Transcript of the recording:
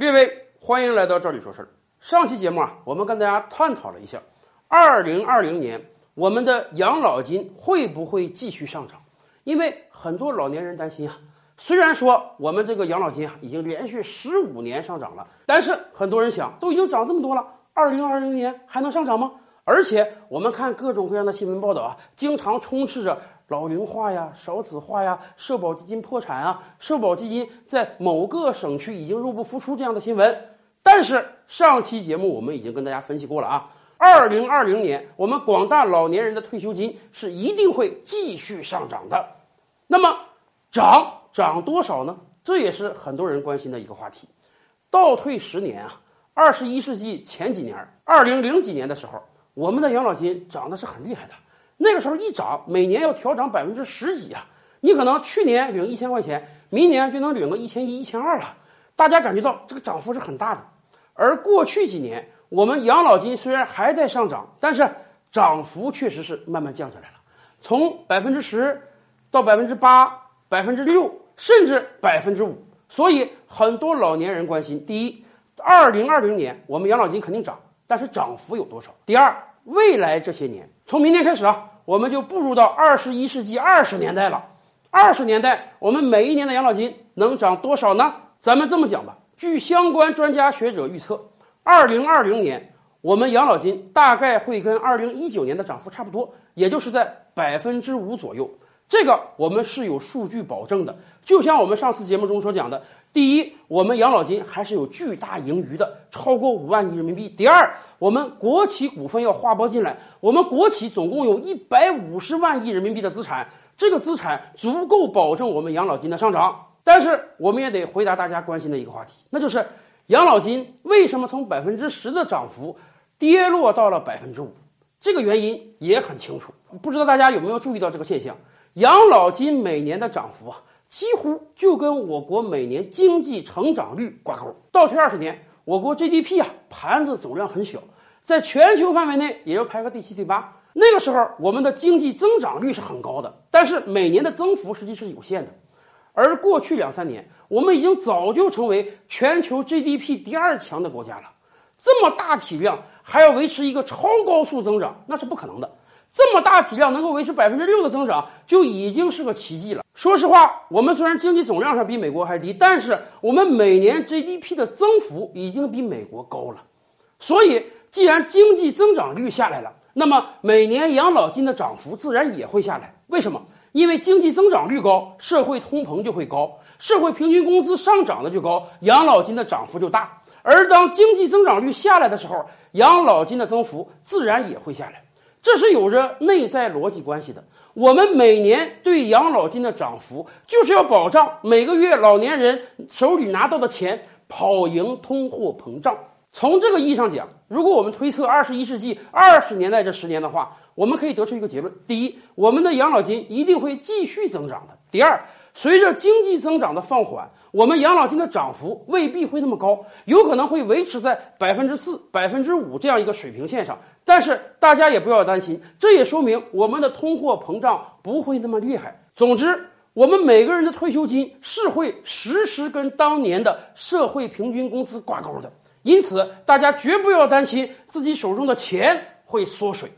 列位，欢迎来到这里说事儿。上期节目啊，我们跟大家探讨了一下，二零二零年我们的养老金会不会继续上涨？因为很多老年人担心啊，虽然说我们这个养老金啊已经连续十五年上涨了，但是很多人想，都已经涨这么多了，二零二零年还能上涨吗？而且我们看各种各样的新闻报道啊，经常充斥着老龄化呀、少子化呀、社保基金破产啊、社保基金在某个省区已经入不敷出这样的新闻。但是上期节目我们已经跟大家分析过了啊，二零二零年我们广大老年人的退休金是一定会继续上涨的。那么涨涨多少呢？这也是很多人关心的一个话题。倒退十年啊，二十一世纪前几年，二零零几年的时候。我们的养老金涨的是很厉害的，那个时候一涨，每年要调涨百分之十几啊！你可能去年领一千块钱，明年就能领个一千一、一千二了。大家感觉到这个涨幅是很大的。而过去几年，我们养老金虽然还在上涨，但是涨幅确实是慢慢降下来了，从百分之十到百分之八、百分之六，甚至百分之五。所以很多老年人关心：第一，二零二零年我们养老金肯定涨。但是涨幅有多少？第二，未来这些年，从明年开始啊，我们就步入到二十一世纪二十年代了。二十年代，我们每一年的养老金能涨多少呢？咱们这么讲吧，据相关专家学者预测，二零二零年我们养老金大概会跟二零一九年的涨幅差不多，也就是在百分之五左右。这个我们是有数据保证的，就像我们上次节目中所讲的，第一，我们养老金还是有巨大盈余的，超过五万亿人民币；第二，我们国企股份要划拨进来，我们国企总共有一百五十万亿人民币的资产，这个资产足够保证我们养老金的上涨。但是，我们也得回答大家关心的一个话题，那就是养老金为什么从百分之十的涨幅跌落到了百分之五？这个原因也很清楚，不知道大家有没有注意到这个现象？养老金每年的涨幅啊，几乎就跟我国每年经济成长率挂钩。倒退二十年，我国 GDP 啊盘子总量很小，在全球范围内也就排个第七、第八。那个时候，我们的经济增长率是很高的，但是每年的增幅实际是有限的。而过去两三年，我们已经早就成为全球 GDP 第二强的国家了。这么大体量还要维持一个超高速增长，那是不可能的。这么大体量能够维持百分之六的增长，就已经是个奇迹了。说实话，我们虽然经济总量上比美国还低，但是我们每年 GDP 的增幅已经比美国高了。所以，既然经济增长率下来了，那么每年养老金的涨幅自然也会下来。为什么？因为经济增长率高，社会通膨就会高，社会平均工资上涨的就高，养老金的涨幅就大。而当经济增长率下来的时候，养老金的增幅自然也会下来。这是有着内在逻辑关系的。我们每年对养老金的涨幅，就是要保障每个月老年人手里拿到的钱跑赢通货膨胀。从这个意义上讲，如果我们推测二十一世纪二十年代这十年的话，我们可以得出一个结论：第一，我们的养老金一定会继续增长的；第二，随着经济增长的放缓，我们养老金的涨幅未必会那么高，有可能会维持在百分之四、百分之五这样一个水平线上。但是大家也不要担心，这也说明我们的通货膨胀不会那么厉害。总之，我们每个人的退休金是会实时跟当年的社会平均工资挂钩的，因此大家绝不要担心自己手中的钱会缩水。